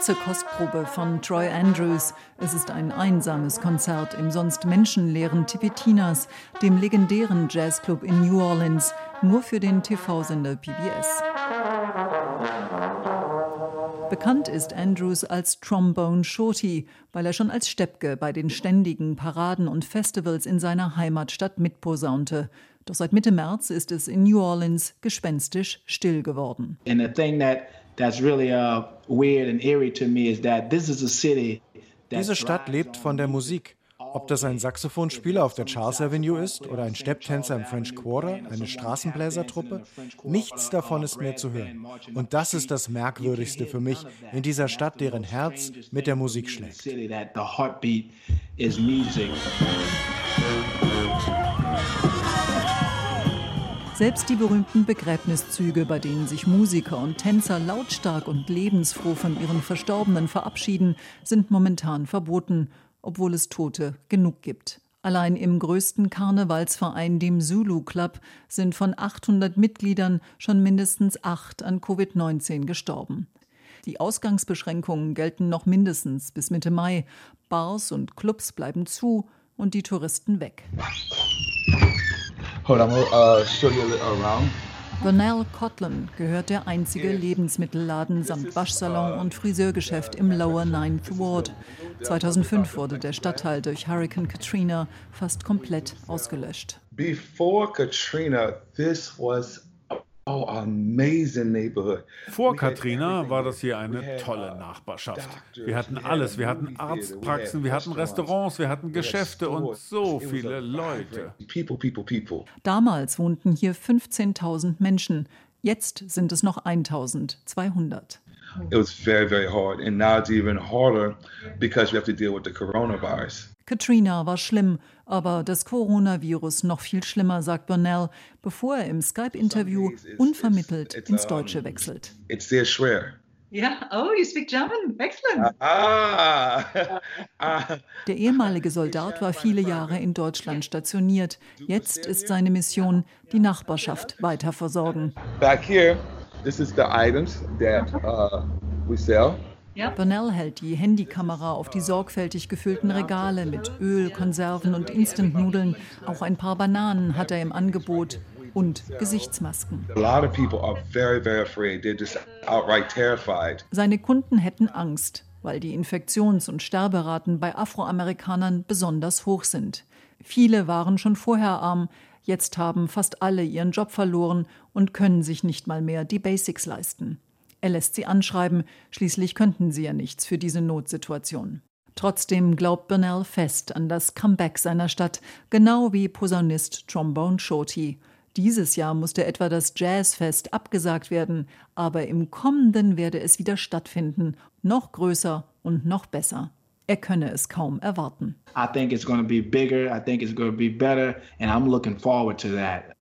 kurze Kostprobe von Troy Andrews. Es ist ein einsames Konzert im sonst menschenleeren Tipitinas, dem legendären Jazzclub in New Orleans, nur für den TV-Sender PBS. Bekannt ist Andrews als Trombone Shorty, weil er schon als Steppke bei den ständigen Paraden und Festivals in seiner Heimatstadt mitposaunte. Doch seit Mitte März ist es in New Orleans gespenstisch still geworden. And the thing that that's really uh, weird and eerie to me is that this is a city Diese Stadt lebt von der Musik. Ob das ein Saxophonspieler auf der Charles Avenue ist oder ein Stepptänzer im French Quarter, eine Straßenbläsertruppe, nichts davon ist mehr zu hören. Und das ist das Merkwürdigste für mich in dieser Stadt, deren Herz mit der Musik schlägt. Selbst die berühmten Begräbniszüge, bei denen sich Musiker und Tänzer lautstark und lebensfroh von ihren Verstorbenen verabschieden, sind momentan verboten, obwohl es Tote genug gibt. Allein im größten Karnevalsverein, dem Zulu Club, sind von 800 Mitgliedern schon mindestens acht an Covid-19 gestorben. Die Ausgangsbeschränkungen gelten noch mindestens bis Mitte Mai. Bars und Clubs bleiben zu und die Touristen weg. Hold on, uh, show you around. Bernal Cotland gehört der einzige Lebensmittelladen samt Waschsalon und Friseurgeschäft im Lower Ninth Ward. 2005 wurde der Stadtteil durch Hurricane Katrina fast komplett ausgelöscht. Before Katrina, this was Vor Katrina war das hier eine tolle Nachbarschaft. Wir hatten alles. Wir hatten Arztpraxen, wir hatten Restaurants, wir hatten Geschäfte und so viele Leute. Damals wohnten hier 15.000 Menschen. Jetzt sind es noch 1200. It was very, very hard. And now it's even harder because we have to deal with the coronavirus. Katrina war schlimm, aber das Coronavirus noch viel schlimmer, sagt Bonnell, bevor er im Skype-Interview unvermittelt ins Deutsche wechselt. It's sehr schwer. Ja, oh, you speak German. Excellent. Ah. Der ehemalige Soldat war viele Jahre in Deutschland stationiert. Jetzt ist seine Mission, die Nachbarschaft weiter versorgen. Back here, this is the items that uh, we sell. Ja. Bernal hält die Handykamera auf die sorgfältig gefüllten Regale mit Öl, Konserven und Instantnudeln. Auch ein paar Bananen hat er im Angebot und Gesichtsmasken. Seine Kunden hätten Angst, weil die Infektions- und Sterberaten bei Afroamerikanern besonders hoch sind. Viele waren schon vorher arm, jetzt haben fast alle ihren Job verloren und können sich nicht mal mehr die Basics leisten. Er lässt sie anschreiben, schließlich könnten sie ja nichts für diese Notsituation. Trotzdem glaubt Bernal fest an das Comeback seiner Stadt, genau wie Posaunist Trombone Shorty. Dieses Jahr musste etwa das Jazzfest abgesagt werden, aber im kommenden werde es wieder stattfinden, noch größer und noch besser. Er könne es kaum erwarten. I think it's going to be bigger, I think it's going to be better and I'm looking forward to that.